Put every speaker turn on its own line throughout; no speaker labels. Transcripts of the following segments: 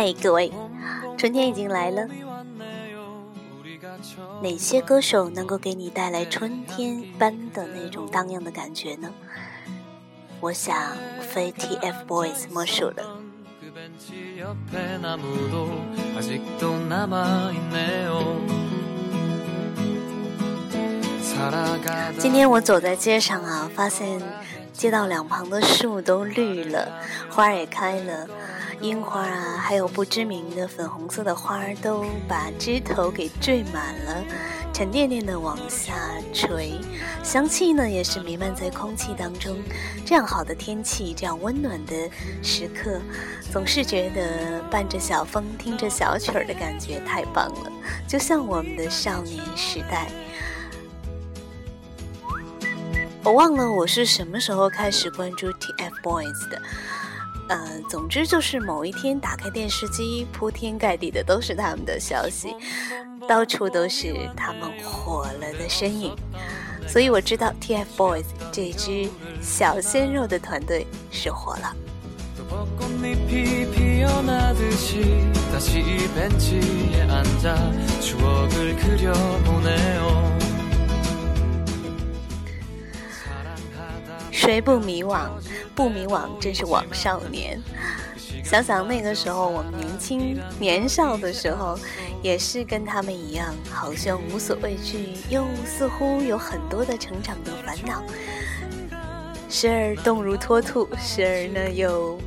嗨，各位，春天已经来了。哪些歌手能够给你带来春天般的那种荡漾的感觉呢？我想非 TFBOYS 莫属了。今天我走在街上啊，发现街道两旁的树都绿了，花也开了。樱花啊，还有不知名的粉红色的花儿，都把枝头给缀满了，沉甸甸的往下垂，香气呢也是弥漫在空气当中。这样好的天气，这样温暖的时刻，总是觉得伴着小风，听着小曲儿的感觉太棒了，就像我们的少年时代。我忘了我是什么时候开始关注 TFBOYS 的。呃，总之就是某一天打开电视机，铺天盖地的都是他们的消息，到处都是他们火了的身影，所以我知道 TFBOYS 这支小鲜肉的团队是火了。谁不迷惘？不迷惘，真是枉少年。想想那个时候，我们年轻年少的时候，也是跟他们一样，好像无所畏惧，又似乎有很多的成长的烦恼。时而动如脱兔，时而呢又，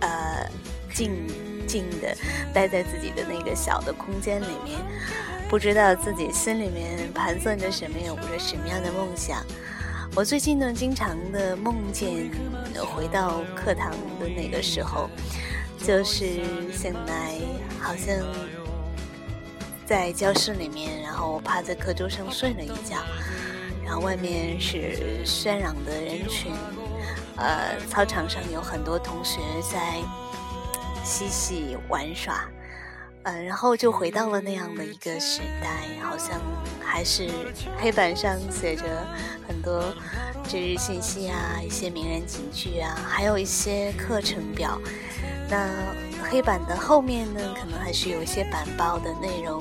呃，静静的待在自己的那个小的空间里面，不知道自己心里面盘算着什么，有着什么样的梦想。我最近呢，经常的梦见回到课堂的那个时候，就是醒来，好像在教室里面，然后趴在课桌上睡了一觉，然后外面是喧嚷的人群，呃，操场上有很多同学在嬉戏玩耍。嗯，然后就回到了那样的一个时代，好像还是黑板上写着多节日信息啊，一些名人警句啊，还有一些课程表。那黑板的后面呢，可能还是有一些板报的内容，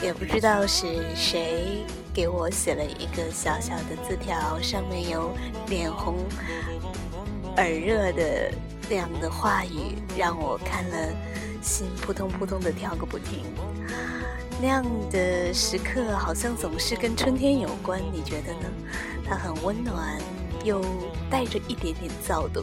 也不知道是谁给我写了一个小小的字条，上面有脸红耳热的这样的话语，让我看了。心扑通扑通的跳个不停，那样的时刻好像总是跟春天有关，你觉得呢？它很温暖，又带着一点点躁动。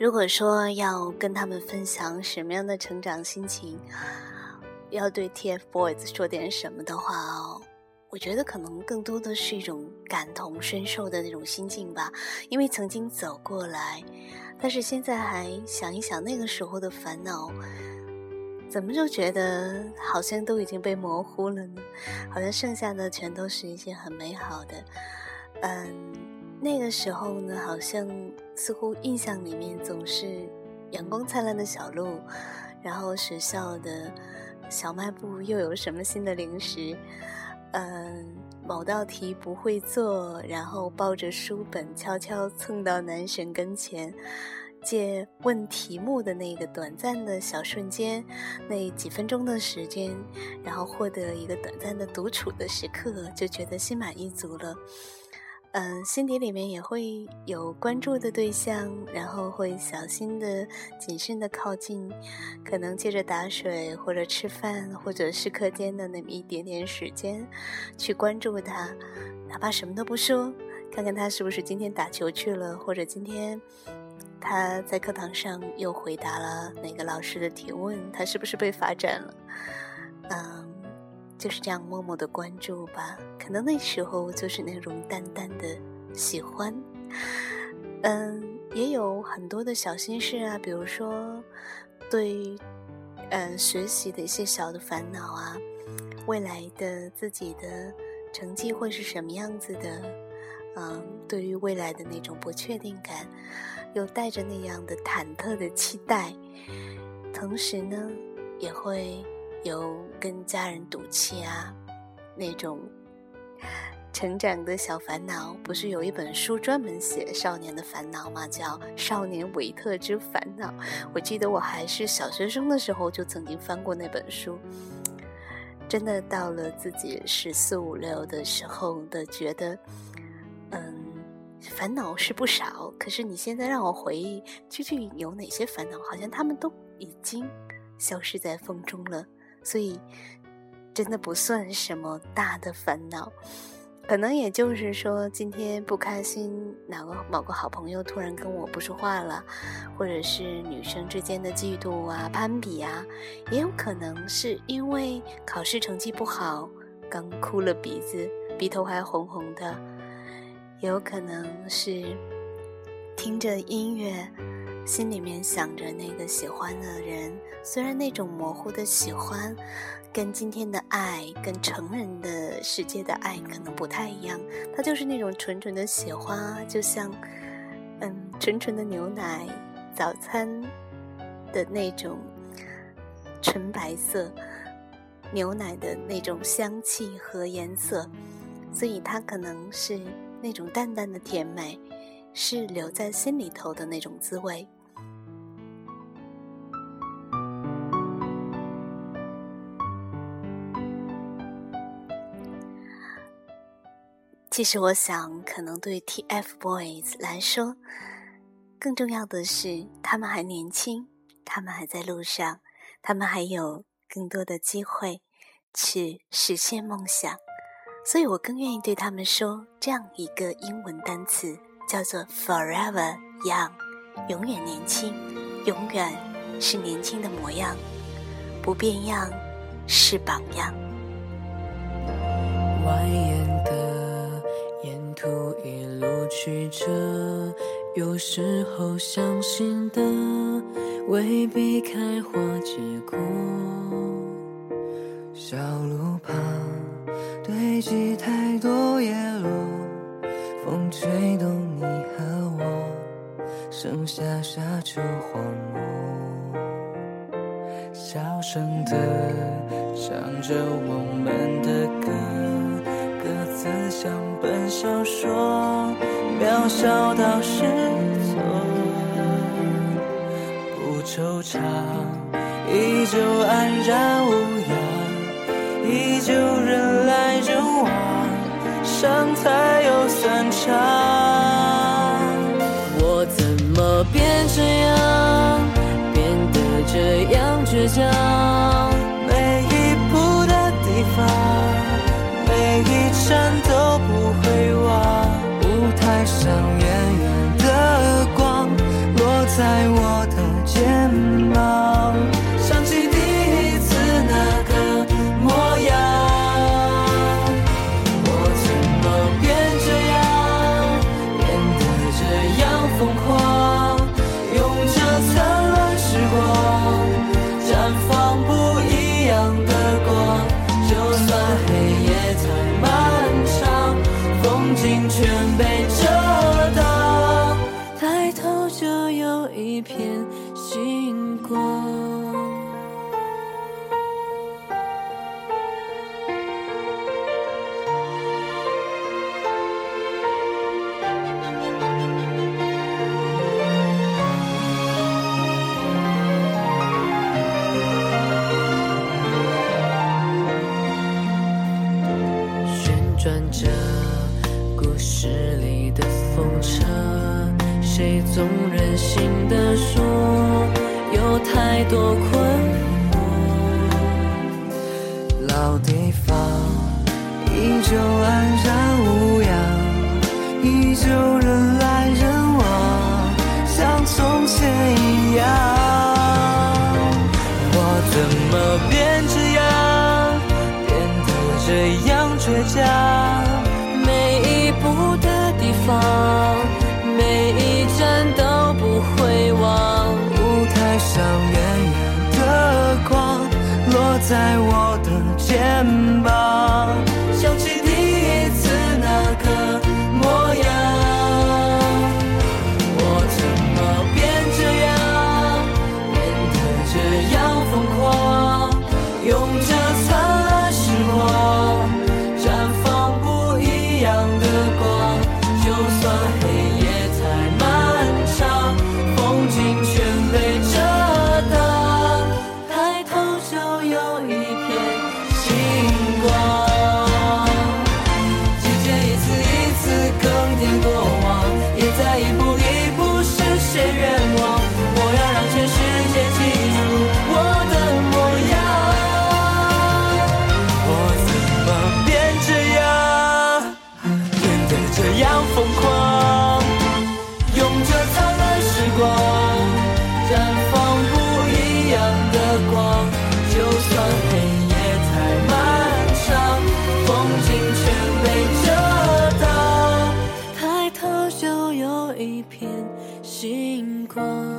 如果说要跟他们分享什么样的成长心情，要对 TFBOYS 说点什么的话哦，我觉得可能更多的是一种感同身受的那种心境吧。因为曾经走过来，但是现在还想一想那个时候的烦恼，怎么就觉得好像都已经被模糊了呢？好像剩下的全都是一些很美好的，嗯。那个时候呢，好像似乎印象里面总是阳光灿烂的小路，然后学校的小卖部又有什么新的零食，嗯，某道题不会做，然后抱着书本悄悄蹭到男神跟前，借问题目的那个短暂的小瞬间，那几分钟的时间，然后获得一个短暂的独处的时刻，就觉得心满意足了。嗯，心底里面也会有关注的对象，然后会小心的、谨慎的靠近，可能借着打水或者吃饭，或者是课间的那么一点点时间，去关注他，哪怕什么都不说，看看他是不是今天打球去了，或者今天他在课堂上又回答了哪个老师的提问，他是不是被罚站了？嗯。就是这样默默的关注吧，可能那时候就是那种淡淡的喜欢。嗯，也有很多的小心事啊，比如说对嗯学习的一些小的烦恼啊，未来的自己的成绩会是什么样子的？嗯，对于未来的那种不确定感，又带着那样的忐忑的期待，同时呢，也会。有跟家人赌气啊，那种成长的小烦恼，不是有一本书专门写少年的烦恼吗？叫《少年维特之烦恼》。我记得我还是小学生的时候就曾经翻过那本书。真的到了自己十四五六的时候的，觉得嗯，烦恼是不少。可是你现在让我回忆，究竟有哪些烦恼？好像他们都已经消失在风中了。所以，真的不算什么大的烦恼，可能也就是说，今天不开心，哪个某个好朋友突然跟我不说话了，或者是女生之间的嫉妒啊、攀比啊，也有可能是因为考试成绩不好，刚哭了鼻子，鼻头还红红的，也有可能是听着音乐。心里面想着那个喜欢的人，虽然那种模糊的喜欢，跟今天的爱、跟成人的世界的爱可能不太一样。它就是那种纯纯的喜欢，就像，嗯，纯纯的牛奶，早餐的那种纯白色牛奶的那种香气和颜色，所以它可能是那种淡淡的甜美。是留在心里头的那种滋味。其实，我想，可能对 TFBOYS 来说，更重要的是，他们还年轻，他们还在路上，他们还有更多的机会去实现梦想。所以我更愿意对他们说这样一个英文单词。叫做 Forever Young，永远年轻，永远是年轻的模样，不变样是榜样。曲折，有时候相信的未必开花结果。小路旁堆积太多叶落。风吹动你和我，剩下沙丘荒漠，小声的唱着我们的歌，渺小到失措，不惆怅，依旧安然无恙，依旧人来人往。伤才有散场，我怎么变这样，变得这样倔强？
太多困惑老地方依旧安然无恙依旧人来人往像从前一样我怎么变这样变得这样倔强每一步的地方。在我的肩膀。cry.